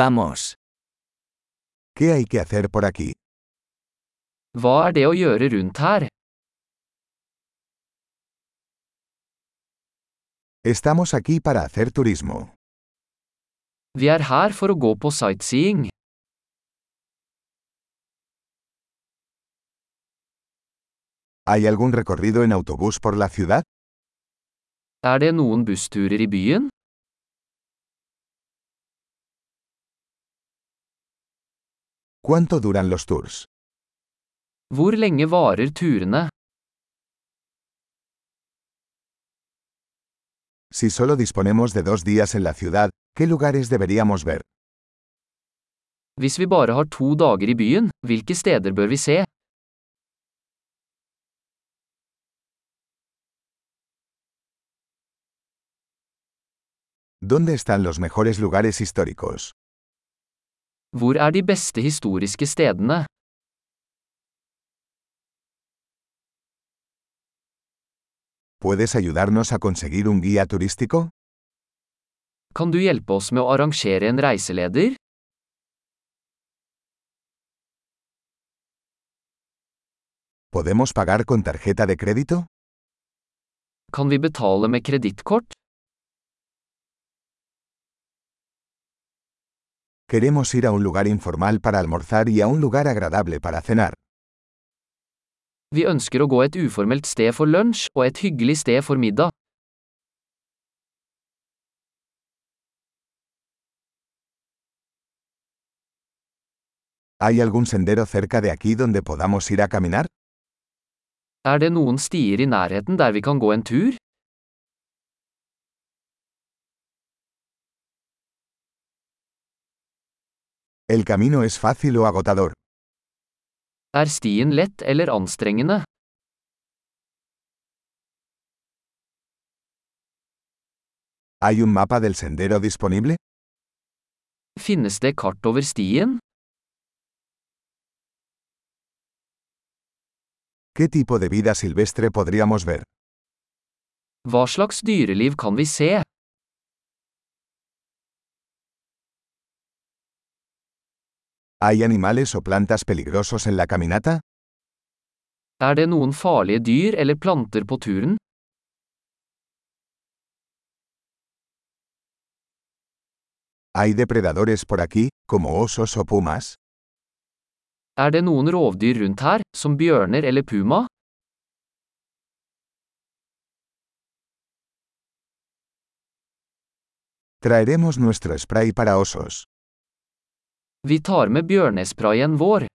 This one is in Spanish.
Vamos. ¿Qué hay que hacer por aquí? Hva er det å gjøre rundt her? Estamos aquí para hacer turismo. Vi er her for å gå på sightseeing. ¿Hay algún recorrido en autobús por la ciudad? Er det noen bussturer i byen? ¿Cuánto duran los tours? Hvor lenge varer turene? Si solo disponemos de dos días en la ciudad, ¿qué lugares deberíamos ver? Hvis vi bare har to dager i byen, hvilke steder bør vi se? ¿Dónde están los mejores lugares históricos? Hvor er de beste historiske stedene? ¿Puedes ayudarnos a conseguir un guía turístico? Kan du hjelpe oss med å arrangere en reiseleder? ¿Podemos pagar con tarjeta de crédito? Kan vi betale med kredittkort? Queremos ir a un lugar informal para almorzar y a un lugar agradable para cenar. Vi ønsker å gå et uformelt sted for lunsj og et hyggelig sted for middag. ¿Hay algún sendero cerca de aquí donde podamos ir a caminar? Er det noen stier i nærheten der vi kan gå en tur? ¿El camino es fácil o agotador? Er stien lett eller anstrengende? ¿Hay un mapa del sendero disponible? Finnes det kart over stien? ¿Qué tipo de vida silvestre podríamos ver? Hva slags dyreliv kan vi se? ¿Hay animales o plantas peligrosos en la caminata? Er det noen farlige dyr eller planter på turen? ¿Hay depredadores por aquí, como osos o pumas? Er det noen rovdyr rundt her, som bjørner eller puma? Traeremos nuestro spray para osos. Vi tar med bjørnesprayen vår.